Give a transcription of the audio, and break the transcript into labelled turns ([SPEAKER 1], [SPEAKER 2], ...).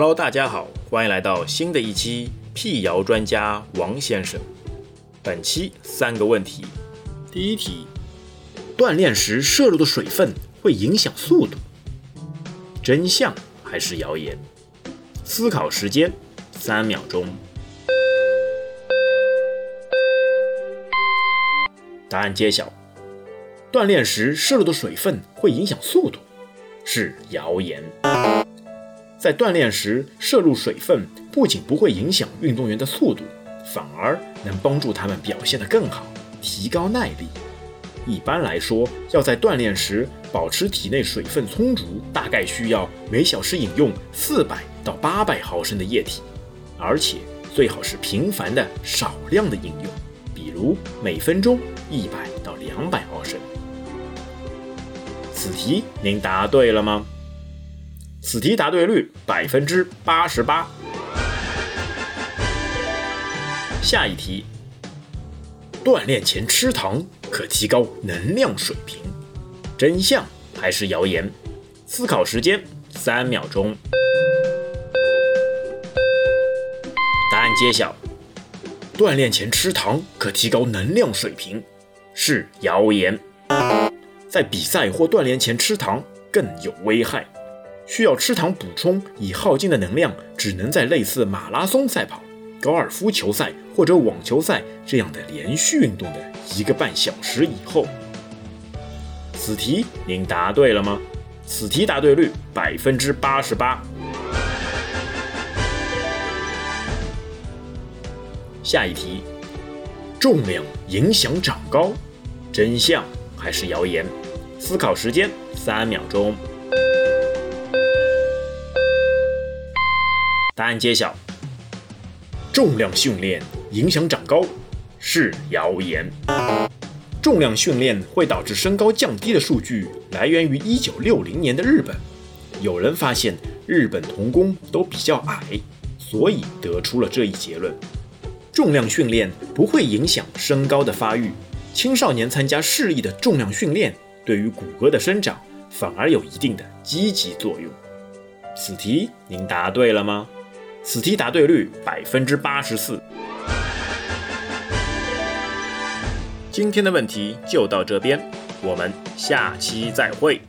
[SPEAKER 1] Hello，大家好，欢迎来到新的一期辟谣专家王先生。本期三个问题，第一题：锻炼时摄入的水分会影响速度，真相还是谣言？思考时间三秒钟。答案揭晓：锻炼时摄入的水分会影响速度，是谣言。在锻炼时摄入水分，不仅不会影响运动员的速度，反而能帮助他们表现得更好，提高耐力。一般来说，要在锻炼时保持体内水分充足，大概需要每小时饮用四百到八百毫升的液体，而且最好是频繁的、少量的饮用，比如每分钟一百到两百毫升。此题您答对了吗？此题答对率百分之八十八。下一题，锻炼前吃糖可提高能量水平，真相还是谣言？思考时间三秒钟。答案揭晓，锻炼前吃糖可提高能量水平，是谣言。在比赛或锻炼前吃糖更有危害。需要吃糖补充，已耗尽的能量只能在类似马拉松赛跑、高尔夫球赛或者网球赛这样的连续运动的一个半小时以后。此题您答对了吗？此题答对率百分之八十八。下一题，重量影响长高，真相还是谣言？思考时间三秒钟。答案揭晓，重量训练影响长高是谣言。重量训练会导致身高降低的数据来源于1960年的日本。有人发现日本童工都比较矮，所以得出了这一结论：重量训练不会影响身高的发育。青少年参加适宜的重量训练，对于骨骼的生长反而有一定的积极作用。此题您答对了吗？此题答对率百分之八十四。今天的问题就到这边，我们下期再会。